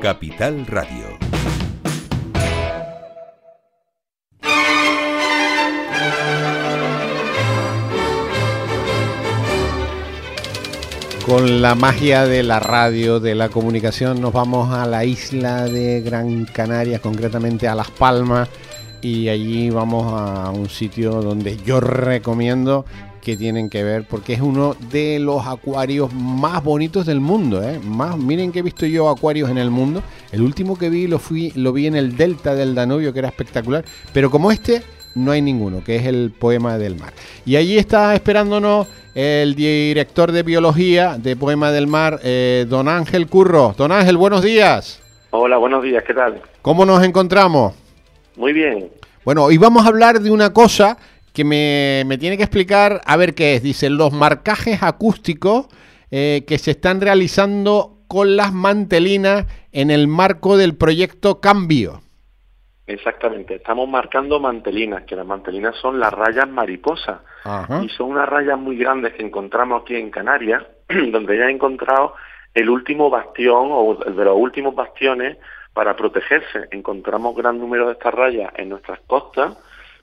Capital Radio. Con la magia de la radio, de la comunicación, nos vamos a la isla de Gran Canaria, concretamente a Las Palmas, y allí vamos a un sitio donde yo recomiendo que tienen que ver porque es uno de los acuarios más bonitos del mundo, ¿eh? Más, miren que he visto yo acuarios en el mundo. El último que vi lo fui lo vi en el delta del Danubio que era espectacular, pero como este no hay ninguno, que es el poema del mar. Y allí está esperándonos el director de biología de Poema del Mar, eh, don Ángel Curro. Don Ángel, buenos días. Hola, buenos días, ¿qué tal? ¿Cómo nos encontramos? Muy bien. Bueno, hoy vamos a hablar de una cosa que me, me tiene que explicar, a ver qué es. Dice, los marcajes acústicos eh, que se están realizando con las mantelinas en el marco del proyecto Cambio. Exactamente, estamos marcando mantelinas, que las mantelinas son las rayas mariposa Ajá. y son unas rayas muy grandes que encontramos aquí en Canarias, donde ya he encontrado el último bastión o de los últimos bastiones para protegerse. Encontramos gran número de estas rayas en nuestras costas,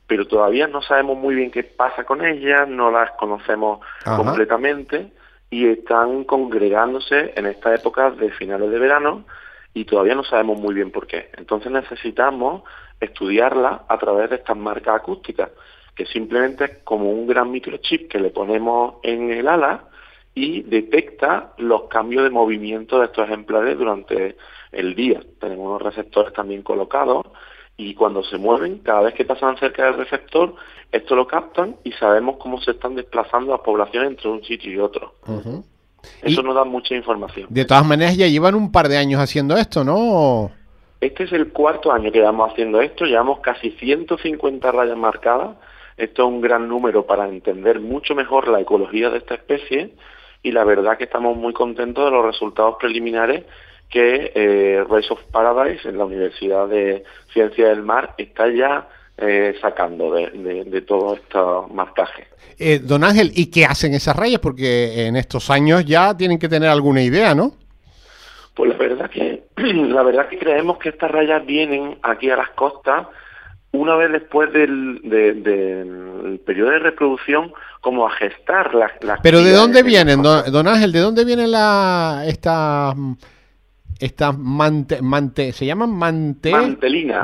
pero todavía no sabemos muy bien qué pasa con ellas, no las conocemos Ajá. completamente y están congregándose en esta época de finales de verano y todavía no sabemos muy bien por qué. Entonces necesitamos estudiarla a través de estas marcas acústicas, que simplemente es como un gran microchip que le ponemos en el ala y detecta los cambios de movimiento de estos ejemplares durante el día. Tenemos unos receptores también colocados y cuando se mueven, cada vez que pasan cerca del receptor, esto lo captan y sabemos cómo se están desplazando las poblaciones entre un sitio y otro. Eso Y- nos da mucha información. De todas maneras, ya llevan un par de años haciendo esto, ¿no? Este es el cuarto año que llevamos haciendo esto, llevamos casi 150 rayas marcadas. Esto es un gran número para entender mucho mejor la ecología de esta especie y la verdad que estamos muy contentos de los resultados preliminares que eh, Race of Paradise en la Universidad de Ciencias del Mar está ya eh, sacando de, de, de todo estos marcajes. Eh, don Ángel, ¿y qué hacen esas rayas? Porque en estos años ya tienen que tener alguna idea, ¿no? Pues la verdad que la verdad que creemos que estas rayas vienen aquí a las costas una vez después del, de- del periodo de reproducción como a gestar las, las Pero ¿de dónde vienen, don Ángel? ¿De dónde vienen la, estas estas mante, mante- se llaman mante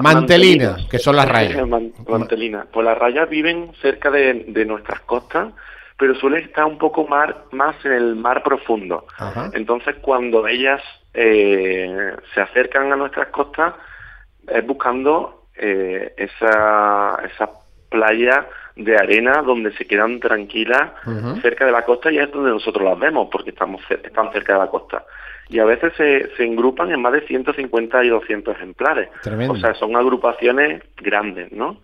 Mantelina, que son las rayas? Man- mantelina. Pues las rayas viven cerca de, de nuestras costas, pero suelen estar un poco mar, más en el mar profundo. Ajá. Entonces, cuando ellas eh, se acercan a nuestras costas, es buscando eh, esa, esa playa de arena donde se quedan tranquilas cerca de la costa y es donde nosotros las vemos porque estamos están cerca de la costa. Y a veces se, se engrupan en más de 150 y 200 ejemplares. Tremendo. O sea, son agrupaciones grandes, ¿no?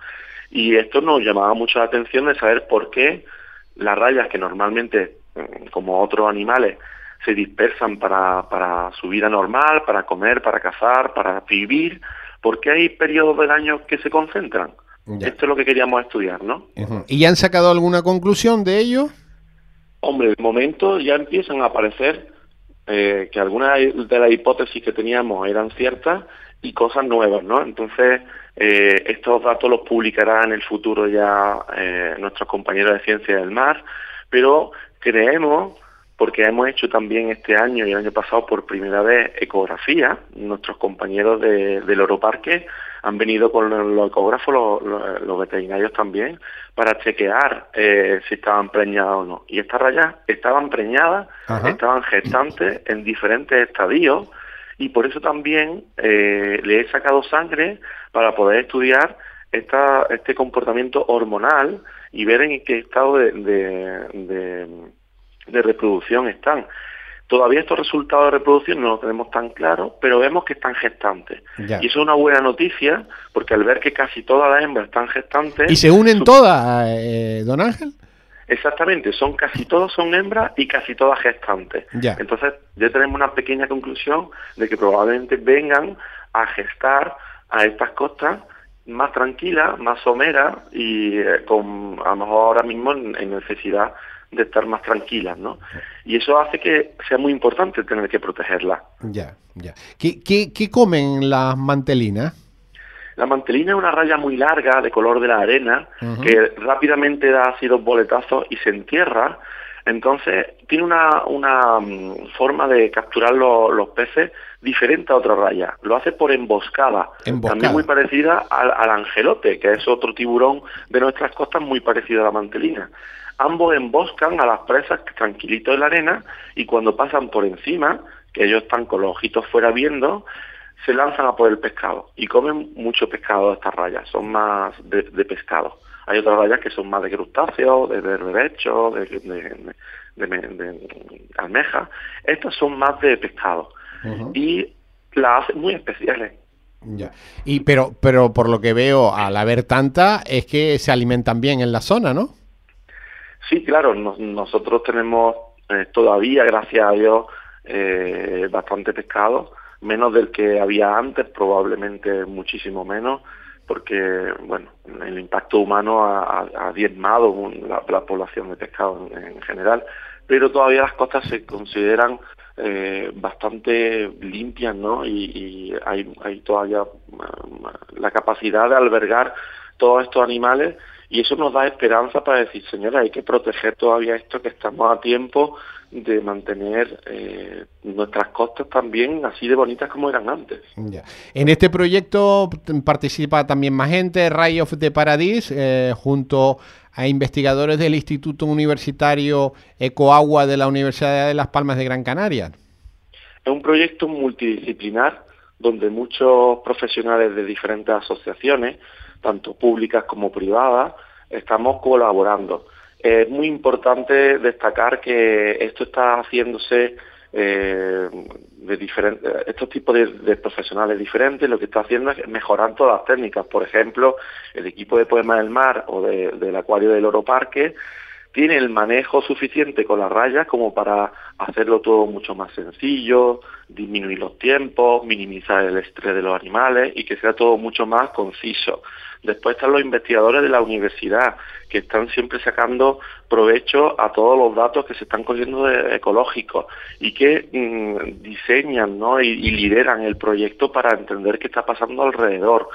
Y esto nos llamaba mucho la atención de saber por qué las rayas que normalmente, mm, como otros animales, se dispersan para, para su vida normal, para comer, para cazar, para vivir, ¿por qué hay periodos del año que se concentran? Ya. Esto es lo que queríamos estudiar, ¿no? ¿Y ya han sacado alguna conclusión de ello? Hombre, de momento ya empiezan a aparecer eh, que algunas de las hipótesis que teníamos eran ciertas y cosas nuevas, ¿no? Entonces, eh, estos datos los publicará en el futuro ya eh, nuestros compañeros de Ciencia del Mar, pero creemos, porque hemos hecho también este año y el año pasado por primera vez ecografía, nuestros compañeros de, del Oroparque han venido con los ecógrafos, los, los- los veterinarios también, para chequear eh, si estaban preñadas o no. Y estas rayas estaban preñadas, Ajá. estaban gestantes en diferentes estadios y por eso también eh, le he sacado sangre para poder estudiar esta, este comportamiento hormonal y ver en qué estado de, de- de- de reproducción están. Todavía estos resultados de reproducción no los tenemos tan claros, pero vemos que están gestantes. Ya. Y eso es una buena noticia, porque al ver que casi todas las hembras están gestantes... ¿Y se unen su- todas, eh, don Ángel? Exactamente, son casi todos son hembras y casi todas gestantes. Ya. Entonces ya tenemos una pequeña conclusión de que probablemente vengan a gestar a estas costas más tranquilas, más someras y eh, con a lo mejor ahora mismo en, en necesidad de estar más tranquilas, ¿no? Y eso hace que sea muy importante tener que protegerlas. Ya, ya. ¿Qué, qué, qué comen las mantelinas? La mantelina es una raya muy larga de color de la arena que rápidamente da así dos boletazos y se entierra. Entonces tiene una, una mm, forma de capturar los peces diferente a otra raya. Lo hace por emboscada, también muy parecida al, al, angelote, que es otro tiburón de nuestras costas muy parecido a la mantelina. Ambos emboscan a las presas tranquilitos en la arena y cuando pasan por encima, que ellos están con los ojitos fuera viendo, se lanzan a por el pescado y comen mucho pescado estas rayas, son más de, pescado. Hay otras rayas que son más de crustáceos, de berberechos, de, de, almejas. Estas son más de pescado y las hacen muy especiales. Ya. Y pero, pero por lo que veo, al haber tanta, es que se alimentan bien en la zona, ¿no? Sí, claro. nosotros tenemos eh, todavía, gracias a Dios, eh, bastante pescado menos del que había antes, probablemente muchísimo menos, porque bueno, el impacto humano ha, diezmado la, población de pescado en, general, pero todavía las costas se consideran eh, bastante limpias, ¿no? Y, hay, hay todavía mm, la capacidad de albergar todos estos animales y eso nos da esperanza para decir, señora, hay que proteger todavía esto, que estamos a tiempo de mantener eh, nuestras costas también así de bonitas como eran antes. En este proyecto participa también más gente, Ray of the Paradise, eh, junto a investigadores del Instituto Universitario Ecoagua de la Universidad de Las Palmas de Gran Canaria. Es un proyecto multidisciplinar donde muchos profesionales de diferentes asociaciones, tanto públicas como privadas, estamos colaborando. Es muy importante destacar que esto está haciéndose eh, de diferentes, estos tipos de, profesionales diferentes, lo que está haciendo es mejorar todas las técnicas. Por ejemplo, el equipo de Poema del Mar o del Acuario del Oro Parque tiene el manejo suficiente con las rayas como para hacerlo todo mucho más sencillo, disminuir los tiempos, minimizar el estrés de los animales y que sea todo mucho más conciso. Después están los investigadores de la universidad, que están siempre sacando provecho a todos los datos que se están cogiendo de ecológicos y que mm, diseñan y, lideran el proyecto para entender qué está pasando alrededor.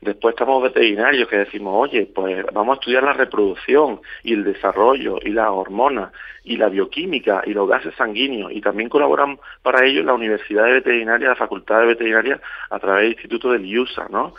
Después estamos veterinarios que decimos, oye, pues vamos a estudiar la reproducción y el desarrollo y las hormonas y la bioquímica y los gases sanguíneos y también colaboran para ello la Universidad de Veterinaria, la Facultad de Veterinaria a través del Instituto del IUSA, ¿no?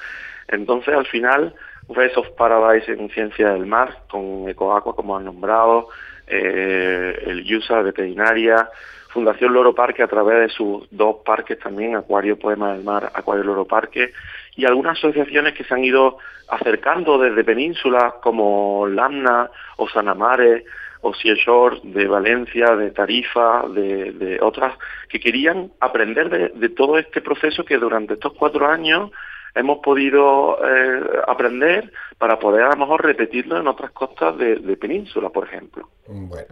Entonces, al final, Race of Paradise en Ciencia del Mar, con Ecoaqua, como han nombrado, eh, el USA Veterinaria, Fundación Loro Parque a través de sus dos parques también, Acuario Poema del Mar, Acuario Loro Parque, y algunas asociaciones que se han ido acercando desde penínsulas como Lamna o Sanamare o Shore de Valencia, de Tarifa, de, otras, que querían aprender de, de todo este proceso que durante estos cuatro años hemos podido eh, aprender para poder a lo mejor repetirlo en otras costas de, península, por ejemplo. Bueno.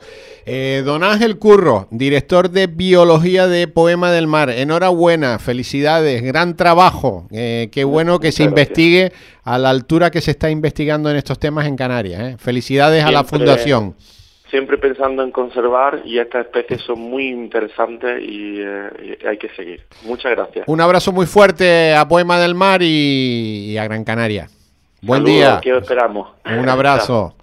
Eh, don Ángel Curro, director de Biología de Poema del Mar, enhorabuena, felicidades, gran trabajo. Eh, qué bueno que se investigue a la altura que se está investigando en estos temas en Canarias. Felicidades a la Fundación siempre pensando en conservar y estas especies son muy interesantes y, eh, hay que seguir. Muchas gracias. Un abrazo muy fuerte a Poema del Mar y, a Gran Canaria. Buen día. Aquí esperamos. Un abrazo.